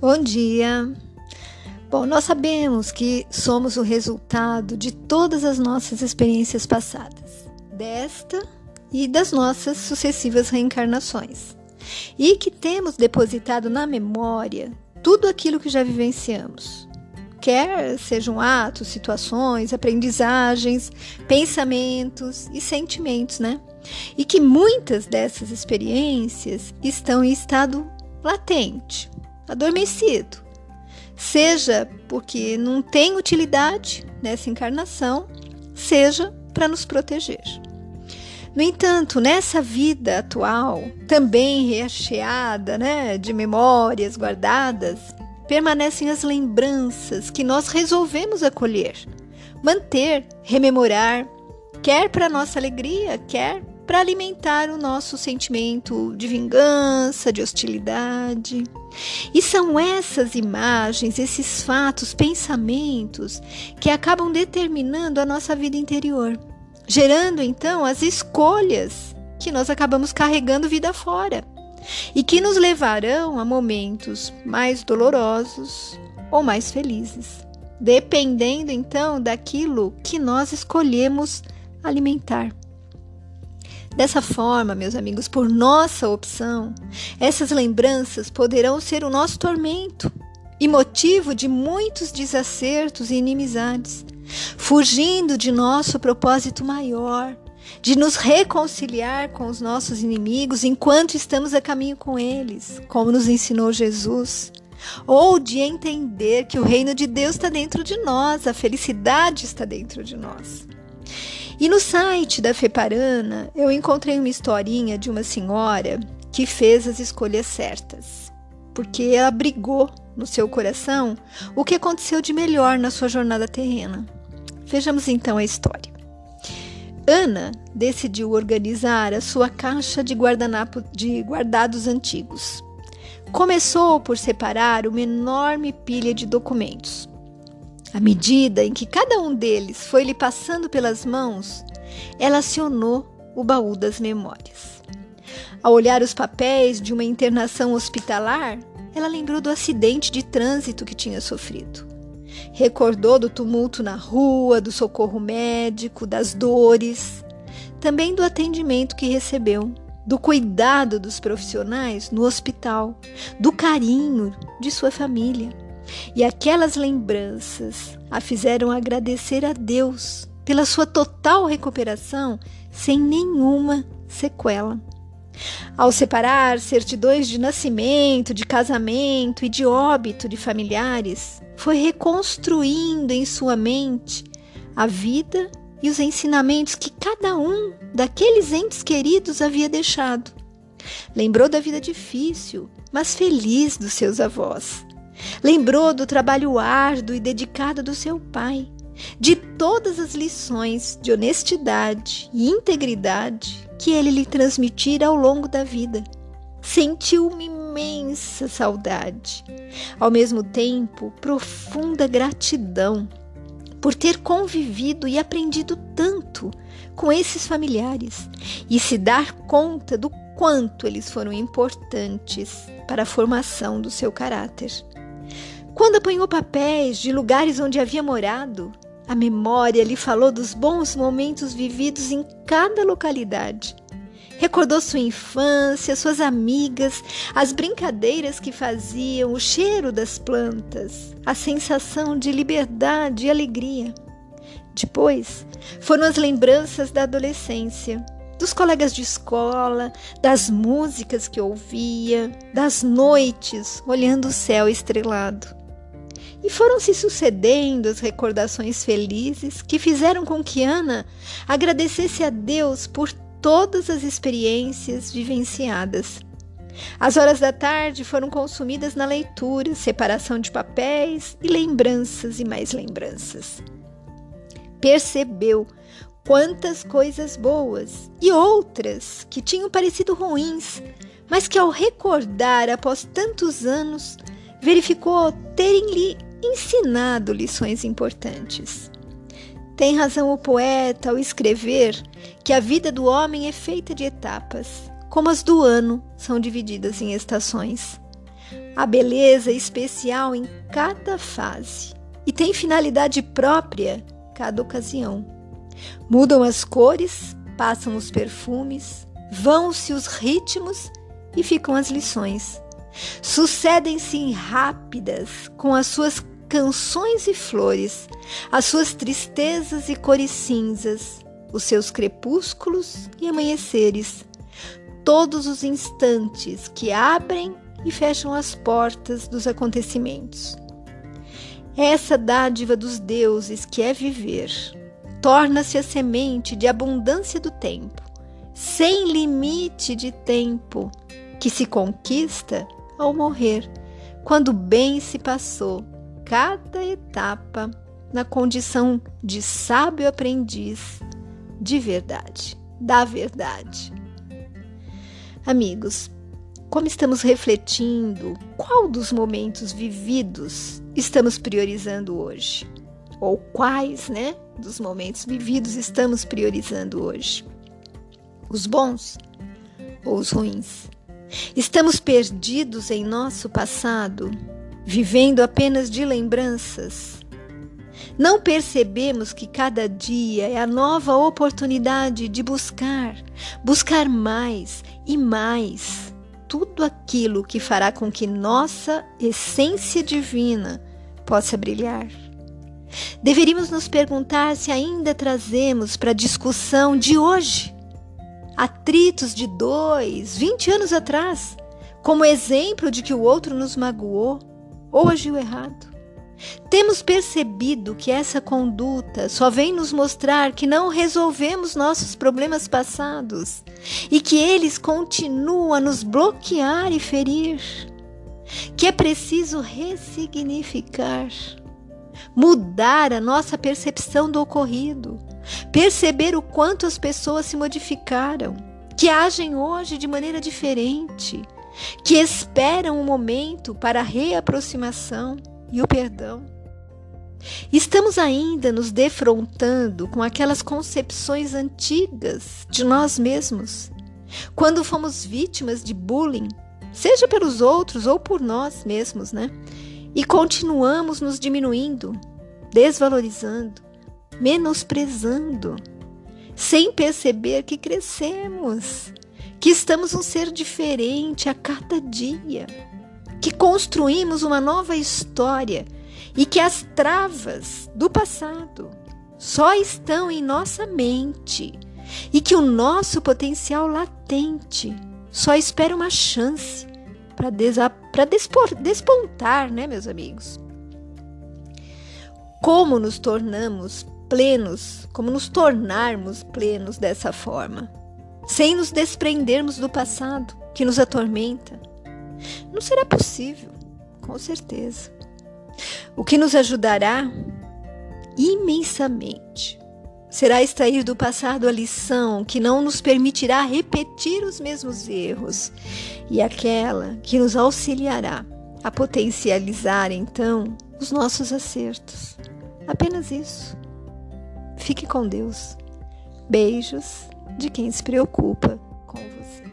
Bom dia. Bom, nós sabemos que somos o resultado de todas as nossas experiências passadas, desta e das nossas sucessivas reencarnações, e que temos depositado na memória tudo aquilo que já vivenciamos, quer sejam atos, situações, aprendizagens, pensamentos e sentimentos, né? E que muitas dessas experiências estão em estado latente adormecido, seja porque não tem utilidade nessa encarnação, seja para nos proteger. No entanto, nessa vida atual, também recheada né, de memórias guardadas, permanecem as lembranças que nós resolvemos acolher, manter, rememorar, quer para nossa alegria, quer para alimentar o nosso sentimento de vingança, de hostilidade. E são essas imagens, esses fatos, pensamentos que acabam determinando a nossa vida interior, gerando então as escolhas que nós acabamos carregando vida fora e que nos levarão a momentos mais dolorosos ou mais felizes, dependendo então daquilo que nós escolhemos alimentar. Dessa forma, meus amigos, por nossa opção, essas lembranças poderão ser o nosso tormento e motivo de muitos desacertos e inimizades, fugindo de nosso propósito maior, de nos reconciliar com os nossos inimigos enquanto estamos a caminho com eles, como nos ensinou Jesus, ou de entender que o reino de Deus está dentro de nós, a felicidade está dentro de nós. E no site da Feparana eu encontrei uma historinha de uma senhora que fez as escolhas certas, porque ela abrigou no seu coração o que aconteceu de melhor na sua jornada terrena. Vejamos então a história. Ana decidiu organizar a sua caixa de, guardanapo, de guardados antigos. Começou por separar uma enorme pilha de documentos à medida em que cada um deles foi lhe passando pelas mãos, ela acionou o baú das memórias. Ao olhar os papéis de uma internação hospitalar, ela lembrou do acidente de trânsito que tinha sofrido. Recordou do tumulto na rua, do socorro médico, das dores, também do atendimento que recebeu, do cuidado dos profissionais no hospital, do carinho de sua família. E aquelas lembranças a fizeram agradecer a Deus pela sua total recuperação sem nenhuma sequela. Ao separar certidões de nascimento, de casamento e de óbito de familiares, foi reconstruindo em sua mente a vida e os ensinamentos que cada um daqueles entes queridos havia deixado. Lembrou da vida difícil, mas feliz dos seus avós Lembrou do trabalho árduo e dedicado do seu pai, de todas as lições de honestidade e integridade que ele lhe transmitira ao longo da vida. Sentiu uma imensa saudade, ao mesmo tempo profunda gratidão por ter convivido e aprendido tanto com esses familiares e se dar conta do quanto eles foram importantes para a formação do seu caráter. Quando apanhou papéis de lugares onde havia morado, a memória lhe falou dos bons momentos vividos em cada localidade. Recordou sua infância, suas amigas, as brincadeiras que faziam, o cheiro das plantas, a sensação de liberdade e alegria. Depois foram as lembranças da adolescência, dos colegas de escola, das músicas que ouvia, das noites olhando o céu estrelado. E foram se sucedendo as recordações felizes que fizeram com que Ana agradecesse a Deus por todas as experiências vivenciadas. As horas da tarde foram consumidas na leitura, separação de papéis e lembranças e mais lembranças. Percebeu quantas coisas boas e outras que tinham parecido ruins, mas que ao recordar após tantos anos, verificou terem lhe ensinado lições importantes. Tem razão o poeta ao escrever que a vida do homem é feita de etapas, como as do ano são divididas em estações. a beleza especial em cada fase e tem finalidade própria cada ocasião. Mudam as cores, passam os perfumes, vão-se os ritmos e ficam as lições. Sucedem-se rápidas com as suas canções e flores, as suas tristezas e cores cinzas, os seus crepúsculos e amanheceres, todos os instantes que abrem e fecham as portas dos acontecimentos. Essa dádiva dos deuses que é viver torna-se a semente de abundância do tempo, sem limite de tempo, que se conquista ao morrer, quando bem se passou cada etapa na condição de sábio aprendiz de verdade, da verdade. Amigos, como estamos refletindo, qual dos momentos vividos estamos priorizando hoje? Ou quais, né, dos momentos vividos estamos priorizando hoje? Os bons ou os ruins? Estamos perdidos em nosso passado, vivendo apenas de lembranças? Não percebemos que cada dia é a nova oportunidade de buscar, buscar mais e mais tudo aquilo que fará com que nossa essência divina possa brilhar. Deveríamos nos perguntar se ainda trazemos para a discussão de hoje atritos de dois, vinte anos atrás, como exemplo de que o outro nos magoou ou agiu errado. Temos percebido que essa conduta só vem nos mostrar que não resolvemos nossos problemas passados e que eles continuam a nos bloquear e ferir. Que é preciso ressignificar, mudar a nossa percepção do ocorrido, perceber o quanto as pessoas se modificaram, que agem hoje de maneira diferente, que esperam um momento para a reaproximação e o perdão. Estamos ainda nos defrontando com aquelas concepções antigas de nós mesmos, quando fomos vítimas de bullying, seja pelos outros ou por nós mesmos, né? E continuamos nos diminuindo, desvalorizando, menosprezando, sem perceber que crescemos, que estamos um ser diferente a cada dia que construímos uma nova história e que as travas do passado só estão em nossa mente e que o nosso potencial latente só espera uma chance para despontar, né, meus amigos? Como nos tornamos plenos, como nos tornarmos plenos dessa forma, sem nos desprendermos do passado que nos atormenta, não será possível, com certeza. O que nos ajudará imensamente será extrair do passado a lição que não nos permitirá repetir os mesmos erros e aquela que nos auxiliará a potencializar então os nossos acertos. Apenas isso. Fique com Deus. Beijos de quem se preocupa com você.